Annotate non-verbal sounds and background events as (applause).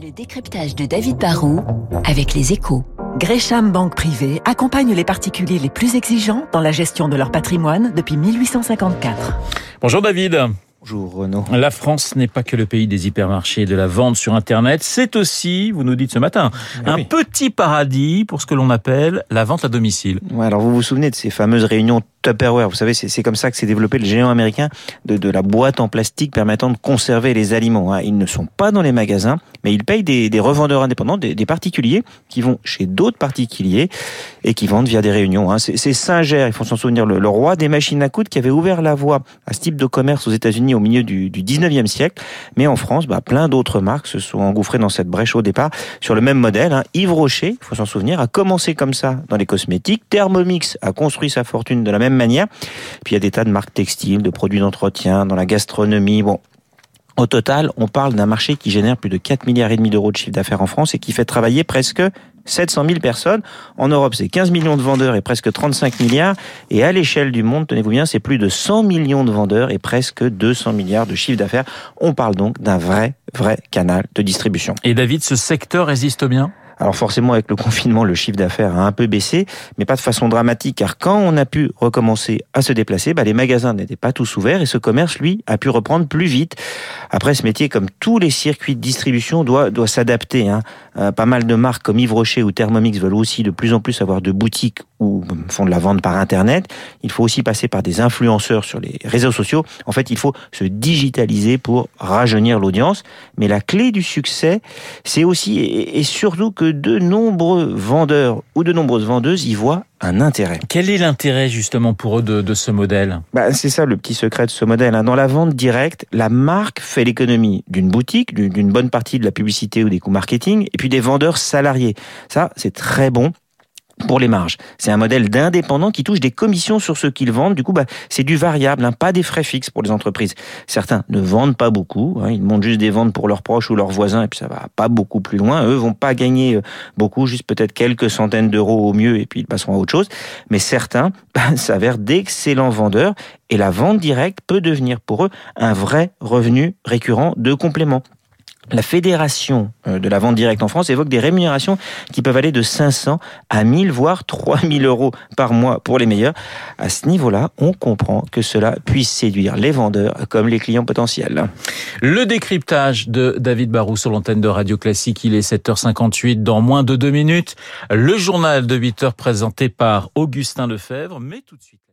Le décryptage de David Barrault avec les échos. Gresham Banque Privée accompagne les particuliers les plus exigeants dans la gestion de leur patrimoine depuis 1854. Bonjour David. Bonjour Renaud. La France n'est pas que le pays des hypermarchés et de la vente sur Internet, c'est aussi, vous nous dites ce matin, Ah un oui. petit paradis pour ce que l'on appelle la vente à domicile. Ouais, alors vous vous souvenez de ces fameuses réunions Tupperware Vous savez, c'est comme ça que s'est développé le géant américain de, la boîte en plastique permettant de conserver les aliments. hein. Ils ne sont pas dans les magasins, mais ils payent des, revendeurs indépendants, des, particuliers qui vont chez d'autres particuliers et qui vendent via des réunions. hein. C'est Singer, il faut s'en souvenir, le, le roi des machines à coudre qui avait ouvert la voie à ce type de commerce aux États-Unis au milieu du, du 19e siècle. Mais en France, bah, plein d'autres marques se sont engouffrées dans cette brèche au départ sur le même modèle. hein. Yves Rocher, il faut s'en souvenir, a commencé comme ça dans les cosmétiques. Thermomix a construit sa fortune de la même manière. Puis il y a des tas de marques textiles, de produits d'entretien, dans la gastronomie. Bon. Au total, on parle d'un marché qui génère plus de 4 milliards et demi d'euros de chiffre d'affaires en France et qui fait travailler presque 700 000 personnes. En Europe, c'est 15 millions de vendeurs et presque 35 milliards. Et à l'échelle du monde, tenez-vous bien, c'est plus de 100 millions de vendeurs et presque 200 milliards de chiffre d'affaires. On parle donc d'un vrai, vrai canal de distribution. Et David, ce secteur résiste bien? Alors forcément, avec le confinement, le chiffre d'affaires a un peu baissé, mais pas de façon dramatique, car quand on a pu recommencer à se déplacer, bah, les magasins n'étaient pas tous ouverts et ce commerce, lui, a pu reprendre plus vite. Après, ce métier, comme tous les circuits de distribution, doit, doit s'adapter. Hein. Euh, pas mal de marques comme Yves Rocher ou Thermomix veulent aussi de plus en plus avoir de boutiques ou font de la vente par Internet. Il faut aussi passer par des influenceurs sur les réseaux sociaux. En fait, il faut se digitaliser pour rajeunir l'audience. Mais la clé du succès, c'est aussi et surtout que de nombreux vendeurs ou de nombreuses vendeuses y voient un intérêt. Quel est l'intérêt justement pour eux de, de ce modèle? Bah, c'est ça le petit secret de ce modèle. hein. Dans la vente directe, la marque fait l'économie d'une boutique, d'une bonne partie de la publicité ou des coûts marketing, et puis des vendeurs salariés. Ça, c'est très bon pour les marges. C'est un modèle d'indépendant qui touche des commissions sur ce qu'ils vendent. Du coup, bah, c'est du variable, hein, pas des frais fixes pour les entreprises. Certains ne vendent pas beaucoup, hein, ils montent juste des ventes pour leurs proches ou leurs voisins, et puis ça va pas beaucoup plus loin. Eux vont pas gagner euh, beaucoup, juste peut-être quelques centaines d'euros au mieux, et puis ils passeront à autre chose. Mais certains (laughs) bah, s'avèrent d'excellents vendeurs, et la vente directe peut devenir pour eux un vrai revenu récurrent de complément. La fédération euh, de la vente directe en France évoque des rémunérations qui peuvent aller de 500 à 1000 voire 3000 euros par mois pour les meilleurs. À ce niveau-là, on comprend que cela puisse séduire les vendeurs comme les clients potentiels. Le décryptage de David Barou sur l'antenne de Radio Classique, il est 7h58 dans moins de deux minutes. Le journal de 8h présenté par Augustin Lefebvre, mais tout de suite.